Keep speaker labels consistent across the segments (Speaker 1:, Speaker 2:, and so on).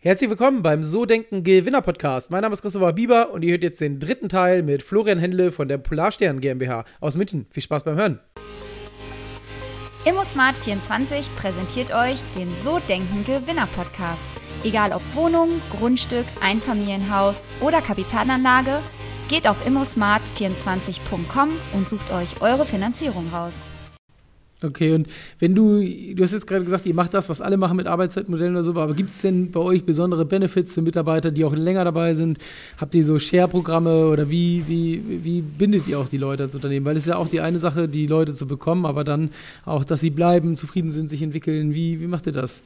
Speaker 1: Herzlich willkommen beim So Denken Gewinner Podcast. Mein Name ist Christopher Bieber und ihr hört jetzt den dritten Teil mit Florian Händle von der Polarstern GmbH aus München. Viel Spaß beim Hören.
Speaker 2: ImmoSmart24 präsentiert euch den So Denken Gewinner Podcast. Egal ob Wohnung, Grundstück, Einfamilienhaus oder Kapitalanlage, geht auf immosmart24.com und sucht euch eure Finanzierung raus.
Speaker 1: Okay, und wenn du, du hast jetzt gerade gesagt, ihr macht das, was alle machen mit Arbeitszeitmodellen oder so, aber gibt es denn bei euch besondere Benefits für Mitarbeiter, die auch länger dabei sind? Habt ihr so Share-Programme oder wie, wie, wie bindet ihr auch die Leute als Unternehmen? Weil es ist ja auch die eine Sache, die Leute zu bekommen, aber dann auch, dass sie bleiben, zufrieden sind, sich entwickeln. Wie, wie macht ihr das?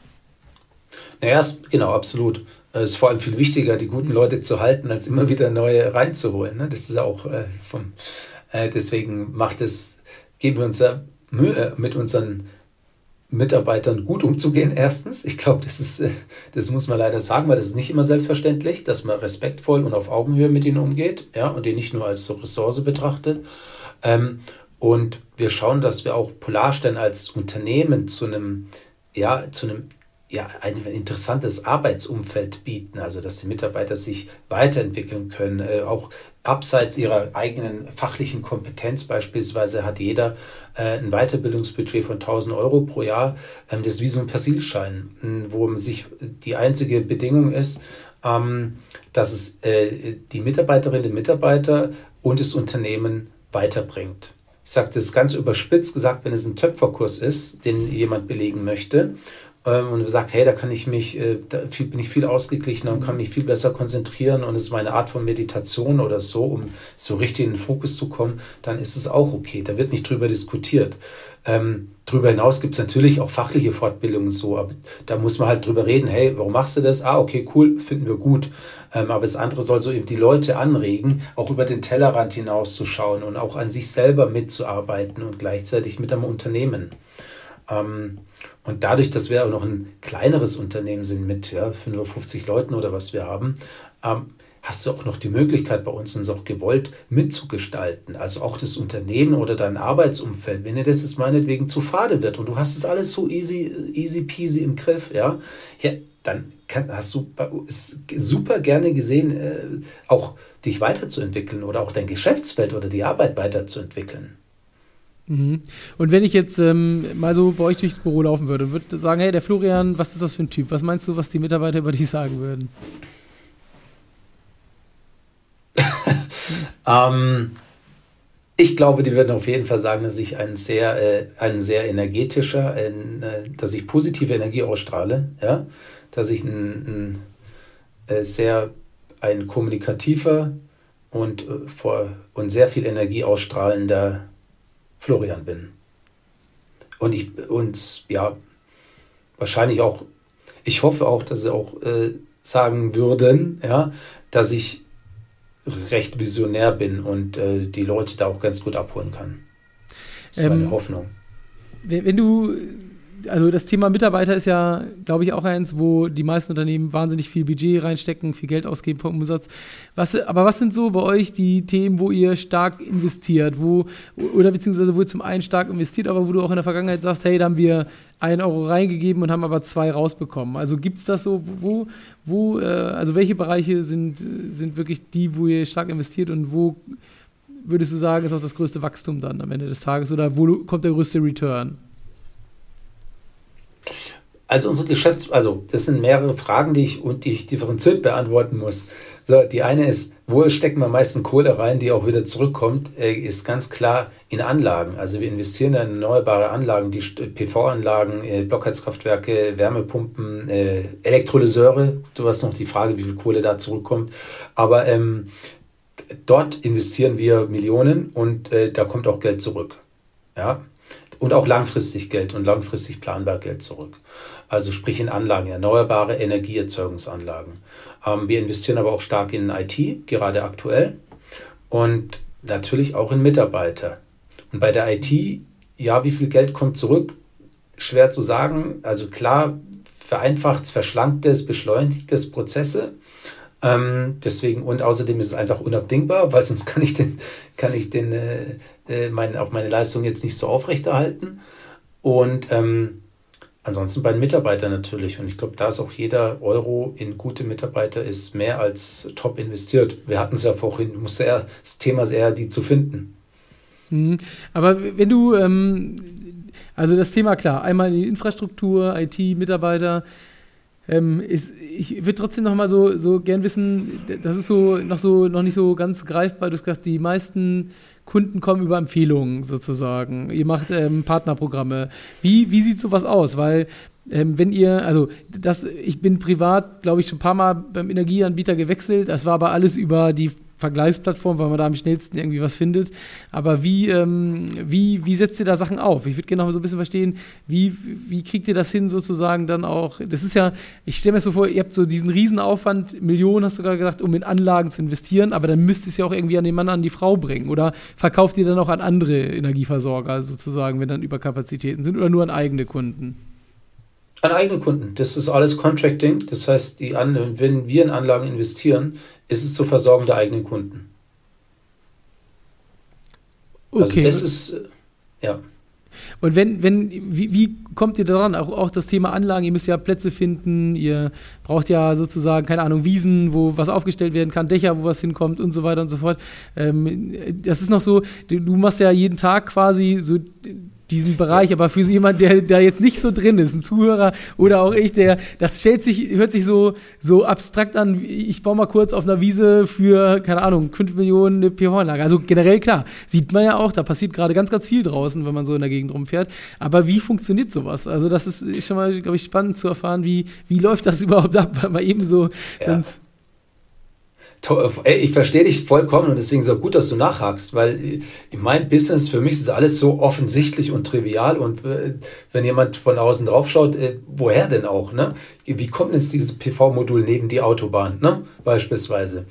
Speaker 3: Naja, genau, absolut. Es ist vor allem viel wichtiger, die guten Leute zu halten, als immer wieder neue reinzuholen. Ne? Das ist auch äh, vom, äh, deswegen macht es, geben wir uns da Mühe, mit unseren Mitarbeitern gut umzugehen, erstens. Ich glaube, das äh, das muss man leider sagen, weil das ist nicht immer selbstverständlich, dass man respektvoll und auf Augenhöhe mit ihnen umgeht, ja, und die nicht nur als so Ressource betrachtet. Ähm, und wir schauen, dass wir auch Polarstern als Unternehmen zu einem, ja, zu einem ja, ein interessantes Arbeitsumfeld bieten, also dass die Mitarbeiter sich weiterentwickeln können, äh, auch abseits ihrer eigenen fachlichen Kompetenz beispielsweise hat jeder äh, ein Weiterbildungsbudget von 1000 Euro pro Jahr. Ähm, das ist wie so ein Persilschein, wo man sich die einzige Bedingung ist, ähm, dass es äh, die Mitarbeiterinnen und Mitarbeiter und das Unternehmen weiterbringt. Ich sage das ganz überspitzt gesagt, wenn es ein Töpferkurs ist, den jemand belegen möchte und sagt, hey, da kann ich mich, äh, da bin ich viel ausgeglichener und kann mich viel besser konzentrieren und es ist meine Art von Meditation oder so, um so richtig in den Fokus zu kommen, dann ist es auch okay. Da wird nicht drüber diskutiert. Ähm, darüber hinaus gibt es natürlich auch fachliche Fortbildungen so, aber da muss man halt drüber reden, hey, warum machst du das? Ah, okay, cool, finden wir gut. Ähm, aber das andere soll so eben die Leute anregen, auch über den Tellerrand hinauszuschauen und auch an sich selber mitzuarbeiten und gleichzeitig mit einem Unternehmen. Ähm, und dadurch, dass wir auch noch ein kleineres Unternehmen sind mit ja, 55 Leuten oder was wir haben, ähm, hast du auch noch die Möglichkeit bei uns uns auch gewollt mitzugestalten. Also auch das Unternehmen oder dein Arbeitsumfeld, wenn dir das jetzt meinetwegen zu fade wird und du hast es alles so easy, easy peasy im Griff, ja, ja dann kann, hast du super gerne gesehen, äh, auch dich weiterzuentwickeln oder auch dein Geschäftsfeld oder die Arbeit weiterzuentwickeln.
Speaker 1: Mhm. Und wenn ich jetzt ähm, mal so bei euch durchs Büro laufen würde und würde sagen, hey, der Florian, was ist das für ein Typ? Was meinst du, was die Mitarbeiter über dich sagen würden?
Speaker 3: ähm, ich glaube, die würden auf jeden Fall sagen, dass ich ein sehr, äh, ein sehr energetischer, ein, äh, dass ich positive Energie ausstrahle, ja, dass ich ein, ein äh, sehr ein kommunikativer und, äh, vor, und sehr viel Energie ausstrahlender Florian bin. Und ich, und ja, wahrscheinlich auch, ich hoffe auch, dass sie auch äh, sagen würden, ja, dass ich recht visionär bin und äh, die Leute da auch ganz gut abholen kann. Das ist ähm, meine Hoffnung.
Speaker 1: Wenn du also das Thema Mitarbeiter ist ja, glaube ich, auch eins, wo die meisten Unternehmen wahnsinnig viel Budget reinstecken, viel Geld ausgeben vom Umsatz. Was, aber was sind so bei euch die Themen, wo ihr stark investiert, wo, oder beziehungsweise wo ihr zum einen stark investiert, aber wo du auch in der Vergangenheit sagst, hey, da haben wir einen Euro reingegeben und haben aber zwei rausbekommen. Also gibt es das so, wo, wo, äh, also welche Bereiche sind, sind wirklich die, wo ihr stark investiert und wo würdest du sagen, ist auch das größte Wachstum dann am Ende des Tages oder wo kommt der größte Return?
Speaker 3: Also unsere Geschäfts-, also das sind mehrere Fragen, die ich und die ich differenziert beantworten muss. So, die eine ist, wo stecken wir am meisten Kohle rein, die auch wieder zurückkommt, äh, ist ganz klar in Anlagen. Also wir investieren in erneuerbare Anlagen, die PV-Anlagen, äh, Blockheizkraftwerke, Wärmepumpen, äh, Elektrolyseure. Du hast noch die Frage, wie viel Kohle da zurückkommt. Aber ähm, dort investieren wir Millionen und äh, da kommt auch Geld zurück. Ja, und auch langfristig Geld und langfristig planbar Geld zurück. Also sprich in Anlagen, erneuerbare Energieerzeugungsanlagen. Ähm, wir investieren aber auch stark in IT, gerade aktuell, und natürlich auch in Mitarbeiter. Und bei der IT, ja, wie viel Geld kommt zurück? Schwer zu sagen. Also klar, vereinfacht, verschlankt es, beschleunigt es Prozesse. Ähm, deswegen und außerdem ist es einfach unabdingbar, weil sonst kann ich den, kann ich den, äh, äh, mein, auch meine Leistung jetzt nicht so aufrechterhalten. Und ähm, ansonsten bei den Mitarbeitern natürlich. Und ich glaube, da ist auch jeder Euro in gute Mitarbeiter ist mehr als top investiert. Wir hatten es ja vorhin, musste eher, das Thema ist eher, die zu finden.
Speaker 1: Mhm. Aber wenn du, ähm, also das Thema klar, einmal die Infrastruktur, IT, Mitarbeiter, ähm, ist, ich würde trotzdem noch mal so, so gern wissen, das ist so noch so noch nicht so ganz greifbar. Du hast gesagt, die meisten Kunden kommen über Empfehlungen sozusagen. Ihr macht ähm, Partnerprogramme. Wie, wie sieht sowas aus? Weil ähm, wenn ihr, also das, ich bin privat, glaube ich, schon ein paar Mal beim Energieanbieter gewechselt. Das war aber alles über die Vergleichsplattform, weil man da am schnellsten irgendwie was findet. Aber wie, ähm, wie, wie setzt ihr da Sachen auf? Ich würde gerne noch so ein bisschen verstehen, wie, wie kriegt ihr das hin, sozusagen dann auch? Das ist ja, ich stelle mir so vor, ihr habt so diesen Riesenaufwand, Millionen hast du gerade gesagt, um in Anlagen zu investieren, aber dann müsst ihr es ja auch irgendwie an den Mann, an die Frau bringen. Oder verkauft ihr dann auch an andere Energieversorger sozusagen, wenn dann Überkapazitäten sind oder nur an eigene Kunden?
Speaker 3: An eigene Kunden. Das ist alles Contracting. Das heißt, die an, wenn wir in Anlagen investieren, ist es zur Versorgung der eigenen Kunden. Also okay. Also das ist, ja.
Speaker 1: Und wenn, wenn, wie, wie kommt ihr daran? Auch, auch das Thema Anlagen, ihr müsst ja Plätze finden, ihr braucht ja sozusagen, keine Ahnung, Wiesen, wo was aufgestellt werden kann, Dächer, wo was hinkommt und so weiter und so fort. Ähm, das ist noch so, du machst ja jeden Tag quasi so diesen Bereich, aber für jemand, der da jetzt nicht so drin ist, ein Zuhörer oder auch ich, der, das stellt sich, hört sich so, so abstrakt an, ich baue mal kurz auf einer Wiese für, keine Ahnung, 5 Millionen eine PV-Anlage. Also generell klar, sieht man ja auch, da passiert gerade ganz, ganz viel draußen, wenn man so in der Gegend rumfährt. Aber wie funktioniert sowas? Also das ist schon mal, glaube ich, spannend zu erfahren, wie, wie läuft das überhaupt ab, weil man eben so ja.
Speaker 3: Ich verstehe dich vollkommen und deswegen ist es auch gut, dass du nachhakst, weil in meinem Business, für mich ist alles so offensichtlich und trivial und äh, wenn jemand von außen drauf schaut, äh, woher denn auch, ne? Wie kommt jetzt dieses PV-Modul neben die Autobahn, ne? Beispielsweise.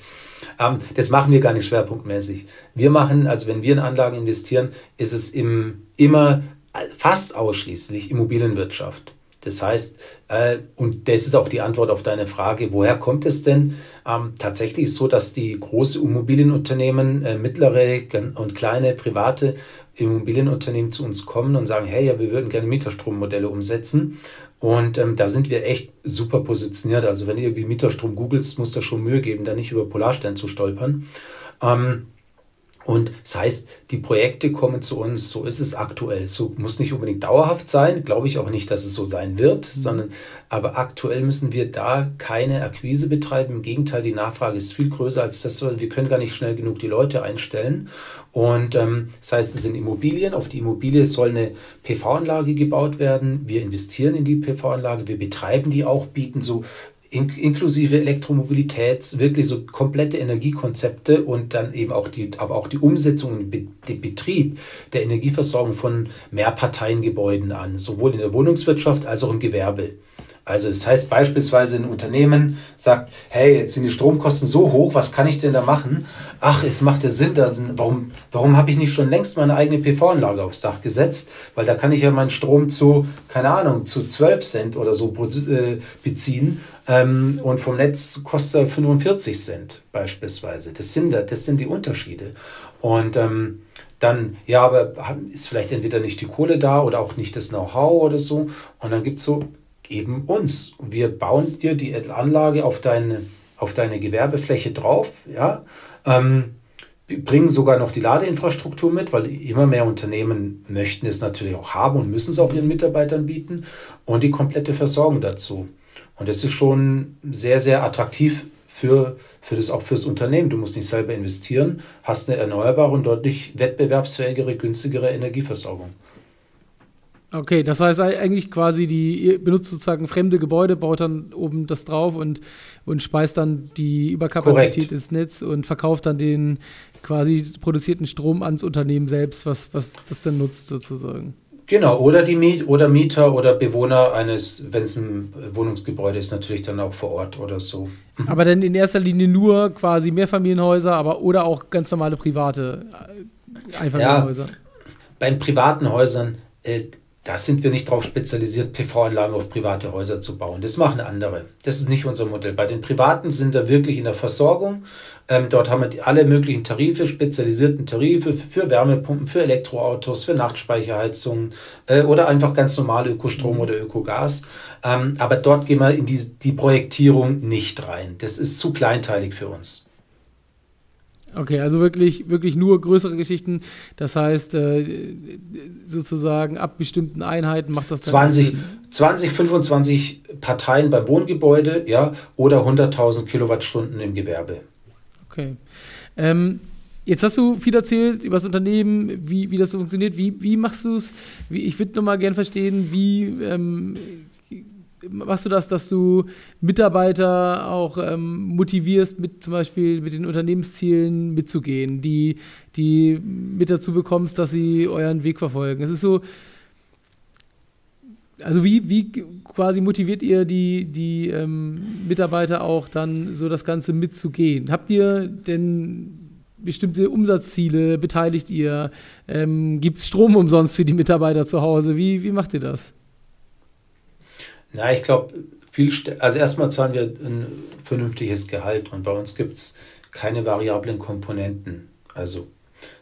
Speaker 3: Ähm, das machen wir gar nicht schwerpunktmäßig. Wir machen, also wenn wir in Anlagen investieren, ist es im, immer fast ausschließlich Immobilienwirtschaft. Das heißt, äh, und das ist auch die Antwort auf deine Frage, woher kommt es denn? Ähm, tatsächlich ist es so, dass die große Immobilienunternehmen, äh, mittlere und kleine private Immobilienunternehmen zu uns kommen und sagen, hey, ja, wir würden gerne Mieterstrommodelle umsetzen. Und ähm, da sind wir echt super positioniert. Also wenn du irgendwie Mieterstrom googelst, muss da schon Mühe geben, da nicht über Polarstern zu stolpern. Ähm, und das heißt, die Projekte kommen zu uns, so ist es aktuell. So muss nicht unbedingt dauerhaft sein, glaube ich auch nicht, dass es so sein wird, sondern aber aktuell müssen wir da keine Akquise betreiben. Im Gegenteil, die Nachfrage ist viel größer als das. Wir können gar nicht schnell genug die Leute einstellen. Und ähm, das heißt, es sind Immobilien. Auf die Immobilie soll eine PV-Anlage gebaut werden. Wir investieren in die PV-Anlage, wir betreiben die auch, bieten so in, inklusive Elektromobilität, wirklich so komplette Energiekonzepte und dann eben auch die, aber auch die Umsetzung und den Betrieb der Energieversorgung von Mehrparteiengebäuden an, sowohl in der Wohnungswirtschaft als auch im Gewerbe. Also das heißt beispielsweise ein Unternehmen sagt, hey, jetzt sind die Stromkosten so hoch, was kann ich denn da machen? Ach, es macht ja Sinn, da, warum, warum habe ich nicht schon längst meine eigene PV-Anlage aufs Dach gesetzt? Weil da kann ich ja meinen Strom zu, keine Ahnung, zu 12 Cent oder so äh, beziehen ähm, und vom Netz kostet er 45 Cent beispielsweise. Das sind, das sind die Unterschiede. Und ähm, dann, ja, aber ist vielleicht entweder nicht die Kohle da oder auch nicht das Know-how oder so. Und dann gibt es so eben uns. Wir bauen dir die Anlage auf deine, auf deine Gewerbefläche drauf, ja. Ähm, bringen sogar noch die Ladeinfrastruktur mit, weil immer mehr Unternehmen möchten es natürlich auch haben und müssen es auch ihren Mitarbeitern bieten und die komplette Versorgung dazu. Und das ist schon sehr, sehr attraktiv für, für das, auch fürs Unternehmen. Du musst nicht selber investieren, hast eine erneuerbare und deutlich wettbewerbsfähigere, günstigere Energieversorgung.
Speaker 1: Okay, das heißt eigentlich quasi, die ihr benutzt sozusagen fremde Gebäude, baut dann oben das drauf und, und speist dann die Überkapazität Korrekt. ins Netz und verkauft dann den quasi produzierten Strom ans Unternehmen selbst, was, was das dann nutzt sozusagen.
Speaker 3: Genau, oder die Miet oder Mieter oder Bewohner eines, wenn es ein Wohnungsgebäude ist, natürlich dann auch vor Ort oder so.
Speaker 1: Mhm. Aber dann in erster Linie nur quasi Mehrfamilienhäuser, aber oder auch ganz normale private äh, Einfamilienhäuser. Ja,
Speaker 3: bei den privaten Häusern äh, da sind wir nicht darauf spezialisiert, PV-Anlagen auf private Häuser zu bauen. Das machen andere. Das ist nicht unser Modell. Bei den Privaten sind wir wirklich in der Versorgung. Ähm, dort haben wir alle möglichen Tarife, spezialisierten Tarife für Wärmepumpen, für Elektroautos, für Nachtspeicherheizungen äh, oder einfach ganz normale Ökostrom oder Ökogas. Ähm, aber dort gehen wir in die, die Projektierung nicht rein. Das ist zu kleinteilig für uns.
Speaker 1: Okay, also wirklich, wirklich nur größere Geschichten. Das heißt, äh, sozusagen ab bestimmten Einheiten macht das
Speaker 3: dann 20, 20, 25 Parteien beim Wohngebäude, ja, oder 100.000 Kilowattstunden im Gewerbe.
Speaker 1: Okay. Ähm, jetzt hast du viel erzählt über das Unternehmen, wie, wie das so funktioniert. Wie, wie machst du es? Ich würde nochmal gerne verstehen, wie ähm, machst du das, dass du Mitarbeiter auch ähm, motivierst, mit zum Beispiel mit den Unternehmenszielen mitzugehen, die, die mit dazu bekommst, dass sie euren Weg verfolgen? Es ist so, also wie, wie quasi motiviert ihr die, die ähm, Mitarbeiter auch dann so das Ganze mitzugehen? Habt ihr denn bestimmte Umsatzziele? Beteiligt ihr? Ähm, Gibt es Strom umsonst für die Mitarbeiter zu Hause? Wie, wie macht ihr das?
Speaker 3: Na, ich glaube, viel, also erstmal zahlen wir ein vernünftiges Gehalt und bei uns gibt es keine variablen Komponenten, also,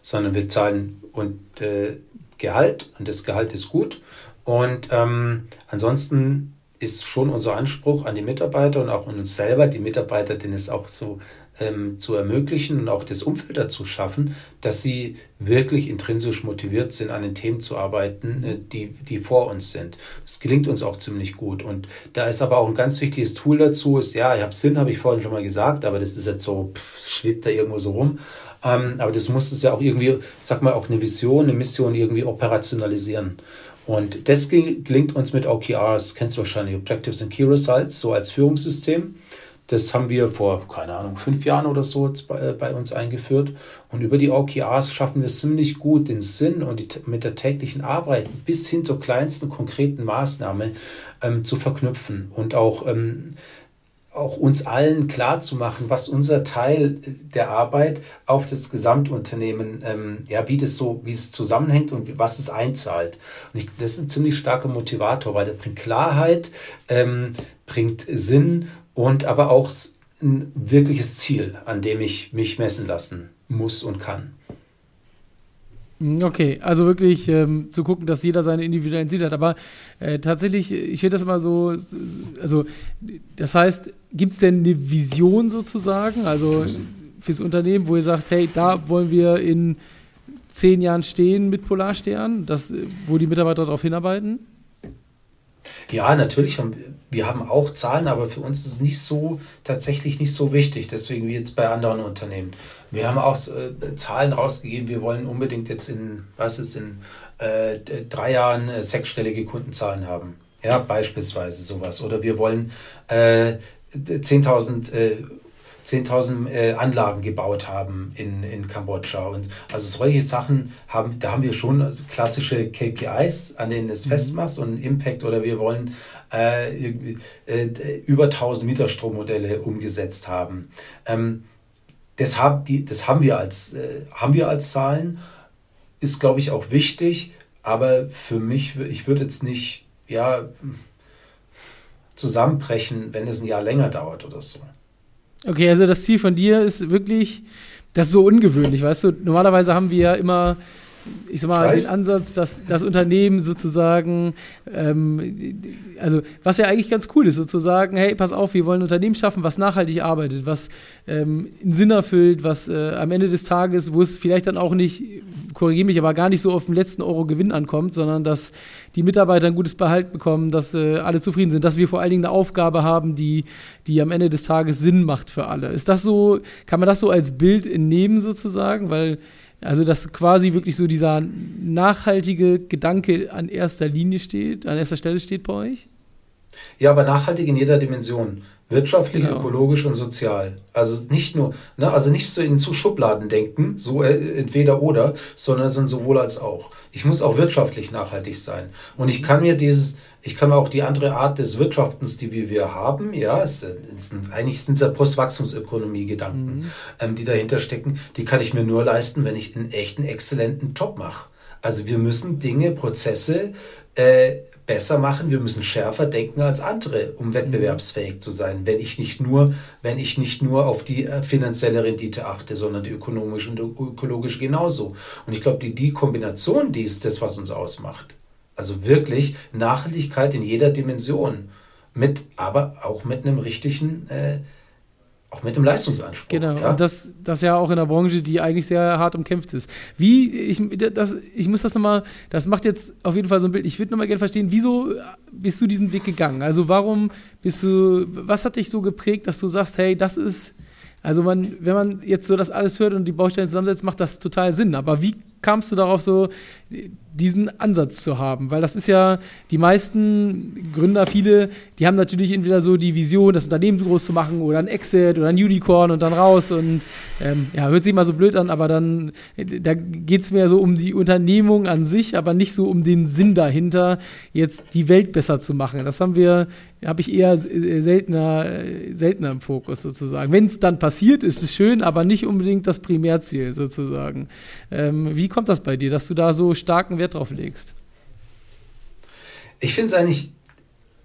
Speaker 3: sondern wir zahlen und äh, Gehalt und das Gehalt ist gut und ähm, ansonsten ist schon unser Anspruch an die Mitarbeiter und auch an uns selber, die Mitarbeiter, denen es auch so ähm, zu ermöglichen und auch das Umfeld dazu schaffen, dass sie wirklich intrinsisch motiviert sind, an den Themen zu arbeiten, äh, die, die vor uns sind. Das gelingt uns auch ziemlich gut. Und da ist aber auch ein ganz wichtiges Tool dazu, ist, ja, ich habe Sinn, habe ich vorhin schon mal gesagt, aber das ist jetzt so, pff, schwebt da irgendwo so rum. Ähm, aber das muss es ja auch irgendwie, sag mal, auch eine Vision, eine Mission irgendwie operationalisieren. Und das gelingt uns mit OKRs, kennst du wahrscheinlich, Objectives and Key Results, so als Führungssystem. Das haben wir vor, keine Ahnung, fünf Jahren oder so bei, äh, bei uns eingeführt. Und über die OKRs schaffen wir es ziemlich gut, den Sinn und die, mit der täglichen Arbeit bis hin zur kleinsten konkreten Maßnahme ähm, zu verknüpfen und auch, ähm, auch uns allen klar zu machen, was unser Teil der Arbeit auf das Gesamtunternehmen, ähm, ja, wie das so, wie es zusammenhängt und was es einzahlt. Und ich, das ist ein ziemlich starker Motivator, weil der bringt Klarheit, ähm, bringt Sinn und aber auch ein wirkliches Ziel, an dem ich mich messen lassen muss und kann.
Speaker 1: Hm, okay, also wirklich ähm, zu gucken, dass jeder seine individuellen Ziele hat. Aber äh, tatsächlich, ich finde das immer so, also das heißt, gibt es denn eine Vision sozusagen, also fürs Unternehmen, wo ihr sagt, hey, da wollen wir in zehn Jahren stehen mit Polarstern, das, wo die Mitarbeiter darauf hinarbeiten?
Speaker 3: Ja, natürlich haben wir, haben auch Zahlen, aber für uns ist es nicht so tatsächlich nicht so wichtig, deswegen wie jetzt bei anderen Unternehmen. Wir haben auch äh, Zahlen rausgegeben, wir wollen unbedingt jetzt in, was ist in äh, drei Jahren äh, sechsstellige Kundenzahlen haben. Ja, beispielsweise sowas. Oder wir wollen äh, 10.000 äh, 10.000 äh, Anlagen gebaut haben in, in Kambodscha. Und also solche Sachen haben, da haben wir schon klassische KPIs, an denen es mhm. festmachst und Impact oder wir wollen äh, äh, über 1000 Meter Strommodelle umgesetzt haben. Ähm, das, hab, die, das haben wir als, äh, haben wir als Zahlen, ist glaube ich auch wichtig, aber für mich, ich würde jetzt nicht, ja, zusammenbrechen, wenn es ein Jahr länger dauert oder so.
Speaker 1: Okay, also das Ziel von dir ist wirklich, das ist so ungewöhnlich, weißt du? Normalerweise haben wir ja immer ich sag mal, den Ansatz, dass das Unternehmen sozusagen, ähm, also was ja eigentlich ganz cool ist, sozusagen, hey, pass auf, wir wollen ein Unternehmen schaffen, was nachhaltig arbeitet, was ähm, einen Sinn erfüllt, was äh, am Ende des Tages, wo es vielleicht dann auch nicht, korrigiere mich, aber gar nicht so auf den letzten Euro Gewinn ankommt, sondern dass die Mitarbeiter ein gutes Behalt bekommen, dass äh, alle zufrieden sind, dass wir vor allen Dingen eine Aufgabe haben, die, die am Ende des Tages Sinn macht für alle. Ist das so, kann man das so als Bild entnehmen sozusagen? Weil also, dass quasi wirklich so dieser nachhaltige Gedanke an erster Linie steht, an erster Stelle steht bei euch?
Speaker 3: Ja, aber nachhaltig in jeder Dimension. Wirtschaftlich, genau. ökologisch und sozial. Also nicht nur, ne, also nicht so in zu Schubladen denken, so äh, entweder oder, sondern sind sowohl als auch. Ich muss auch wirtschaftlich nachhaltig sein. Und ich kann mir dieses, ich kann mir auch die andere Art des Wirtschaftens, die wir, wir haben, ja, es, es sind, eigentlich sind es ja Postwachstumsökonomie-Gedanken, mhm. ähm, die dahinter stecken, die kann ich mir nur leisten, wenn ich einen echten, exzellenten Job mache. Also wir müssen Dinge, Prozesse äh, besser machen, wir müssen schärfer denken als andere, um wettbewerbsfähig zu sein. Wenn ich nicht nur, wenn ich nicht nur auf die äh, finanzielle Rendite achte, sondern die ökonomische und ökologische genauso. Und ich glaube, die, die Kombination, die ist das, was uns ausmacht. Also wirklich Nachhaltigkeit in jeder Dimension. Mit, aber auch mit einem richtigen äh, auch mit dem Leistungsanspruch.
Speaker 1: Genau, ja? und das, das ja auch in der Branche, die eigentlich sehr hart umkämpft ist. Wie, ich, das, ich muss das nochmal, das macht jetzt auf jeden Fall so ein Bild. Ich würde nochmal gerne verstehen, wieso bist du diesen Weg gegangen? Also warum bist du, was hat dich so geprägt, dass du sagst, hey, das ist, also man, wenn man jetzt so das alles hört und die Bausteine zusammensetzt, macht das total Sinn. Aber wie kamst du darauf, so diesen Ansatz zu haben? Weil das ist ja, die meisten Gründer, viele, die haben natürlich entweder so die Vision, das Unternehmen groß zu machen oder ein Exit oder ein Unicorn und dann raus und ähm, ja, hört sich mal so blöd an, aber dann, da geht es mehr so um die Unternehmung an sich, aber nicht so um den Sinn dahinter, jetzt die Welt besser zu machen. Das haben wir, habe ich eher seltener, seltener im Fokus sozusagen. Wenn es dann passiert, ist es schön, aber nicht unbedingt das Primärziel sozusagen. Ähm, wie kommt das bei dir, dass du da so starken Wert drauf legst?
Speaker 3: Ich finde es eigentlich,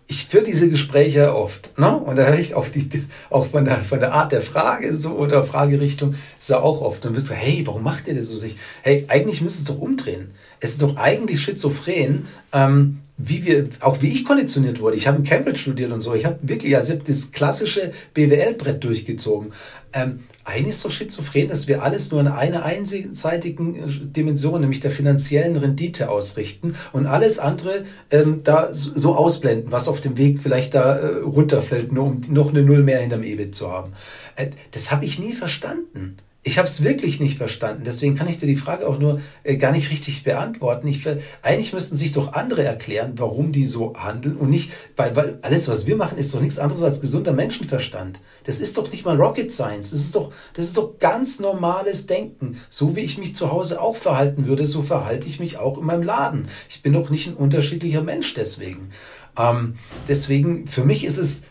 Speaker 3: ich führe diese Gespräche oft, ne? Und da höre ich auch, die, auch von, der, von der Art der Frage so oder Fragerichtung ist ja auch oft. Und wirst du, hey, warum macht ihr das so sich? Hey, eigentlich müsst es doch umdrehen. Es ist doch eigentlich schizophren, ähm, wie wir, auch wie ich konditioniert wurde. Ich habe in Cambridge studiert und so. Ich habe wirklich, also das klassische BWL-Brett durchgezogen. Ähm, eigentlich ist doch schizophren, dass wir alles nur in einer einseitigen äh, Dimension, nämlich der finanziellen Rendite ausrichten und alles andere ähm, da so ausblenden, was auf dem Weg vielleicht da äh, runterfällt, nur um noch eine Null mehr hinterm EBIT zu haben. Äh, das habe ich nie verstanden. Ich habe es wirklich nicht verstanden. Deswegen kann ich dir die Frage auch nur äh, gar nicht richtig beantworten. Ich, eigentlich müssten sich doch andere erklären, warum die so handeln und nicht, weil, weil alles, was wir machen, ist doch nichts anderes als gesunder Menschenverstand. Das ist doch nicht mal Rocket Science. Das ist doch, das ist doch ganz normales Denken. So wie ich mich zu Hause auch verhalten würde, so verhalte ich mich auch in meinem Laden. Ich bin doch nicht ein unterschiedlicher Mensch deswegen. Ähm, deswegen, für mich ist es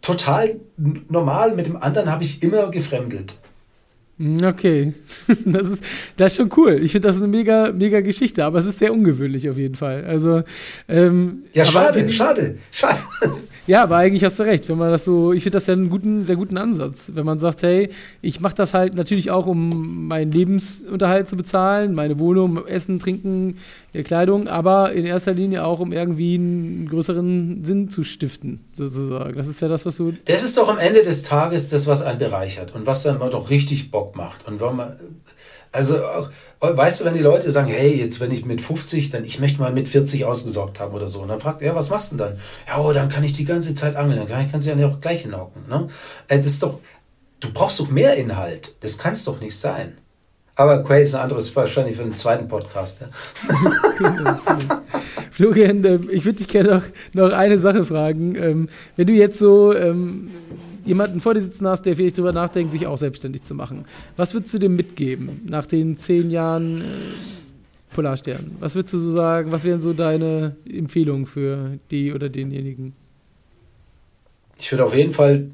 Speaker 3: total normal. Mit dem anderen habe ich immer gefremdelt.
Speaker 1: Okay, das ist, das ist schon cool. Ich finde das eine mega, mega Geschichte, aber es ist sehr ungewöhnlich auf jeden Fall. Also, ähm,
Speaker 3: ja, schade, schade, schade.
Speaker 1: Ja, aber eigentlich hast du recht, wenn man das so, ich finde das ja einen guten, sehr guten Ansatz, wenn man sagt, hey, ich mache das halt natürlich auch, um meinen Lebensunterhalt zu bezahlen, meine Wohnung, Essen, Trinken, Kleidung, aber in erster Linie auch, um irgendwie einen größeren Sinn zu stiften, sozusagen. Das ist ja das, was du.
Speaker 3: Das ist doch am Ende des Tages das, was einen bereichert und was dann mal doch richtig Bock macht. Und wenn man, also auch, weißt du, wenn die Leute sagen, hey, jetzt wenn ich mit 50, dann ich möchte mal mit 40 ausgesorgt haben oder so. Und dann fragt er, ja, was machst du denn dann? Ja, oh, dann kann ich die ganze Zeit angeln, dann kann ich, ja auch gleich hinhocken. Ne? Äh, das ist doch, du brauchst doch mehr Inhalt. Das kann es doch nicht sein. Aber Quay ist ein anderes, wahrscheinlich für einen zweiten Podcast. Ja.
Speaker 1: Florian, ähm, ich würde dich gerne noch, noch eine Sache fragen. Ähm, wenn du jetzt so ähm, jemanden vor dir sitzen hast, der vielleicht darüber nachdenkt, sich auch selbstständig zu machen. Was würdest du dem mitgeben nach den zehn Jahren äh, Polarstern? Was würdest du so sagen? Was wären so deine Empfehlungen für die oder denjenigen?
Speaker 3: Ich würde auf jeden Fall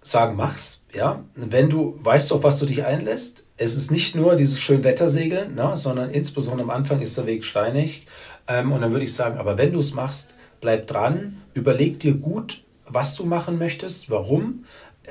Speaker 3: sagen, mach's, ja. Wenn du weißt, auf was du dich einlässt, es ist nicht nur dieses schön Wettersegeln, ne, sondern insbesondere am Anfang ist der Weg steinig. Ähm, und dann würde ich sagen, aber wenn du es machst, bleib dran, überleg dir gut, was du machen möchtest, warum.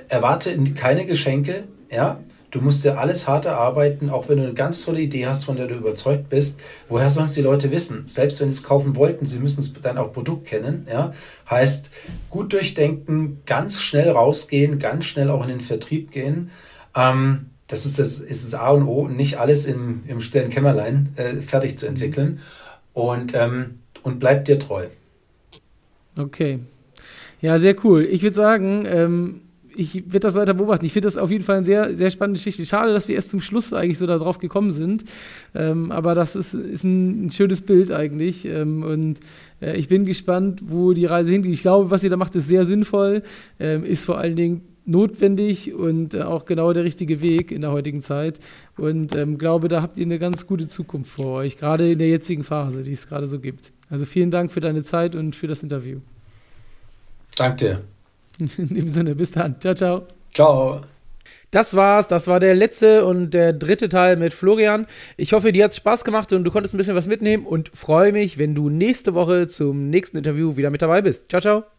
Speaker 3: Erwarte keine Geschenke, ja. Du musst dir alles hart erarbeiten, auch wenn du eine ganz tolle Idee hast, von der du überzeugt bist. Woher sollen es die Leute wissen? Selbst wenn sie es kaufen wollten, sie müssen es dann auch Produkt kennen. Ja? Heißt, gut durchdenken, ganz schnell rausgehen, ganz schnell auch in den Vertrieb gehen. Ähm, das ist das, ist das A und O, nicht alles im, im stillen Kämmerlein äh, fertig zu entwickeln. Und, ähm, und bleib dir treu.
Speaker 1: Okay, ja, sehr cool. Ich würde sagen, ähm, ich werde das weiter beobachten. Ich finde das auf jeden Fall eine sehr, sehr spannende Geschichte. Schade, dass wir erst zum Schluss eigentlich so darauf gekommen sind. Ähm, aber das ist, ist ein, ein schönes Bild eigentlich. Ähm, und äh, ich bin gespannt, wo die Reise hingeht. Ich glaube, was ihr da macht, ist sehr sinnvoll, ähm, ist vor allen Dingen notwendig und äh, auch genau der richtige Weg in der heutigen Zeit. Und ähm, glaube, da habt ihr eine ganz gute Zukunft vor euch, gerade in der jetzigen Phase, die es gerade so gibt. Also vielen Dank für deine Zeit und für das Interview.
Speaker 3: Danke dir.
Speaker 1: In dem Sinne, bis dann. Ciao, ciao.
Speaker 3: Ciao.
Speaker 1: Das war's. Das war der letzte und der dritte Teil mit Florian. Ich hoffe, dir hat's Spaß gemacht und du konntest ein bisschen was mitnehmen und freue mich, wenn du nächste Woche zum nächsten Interview wieder mit dabei bist. Ciao, ciao.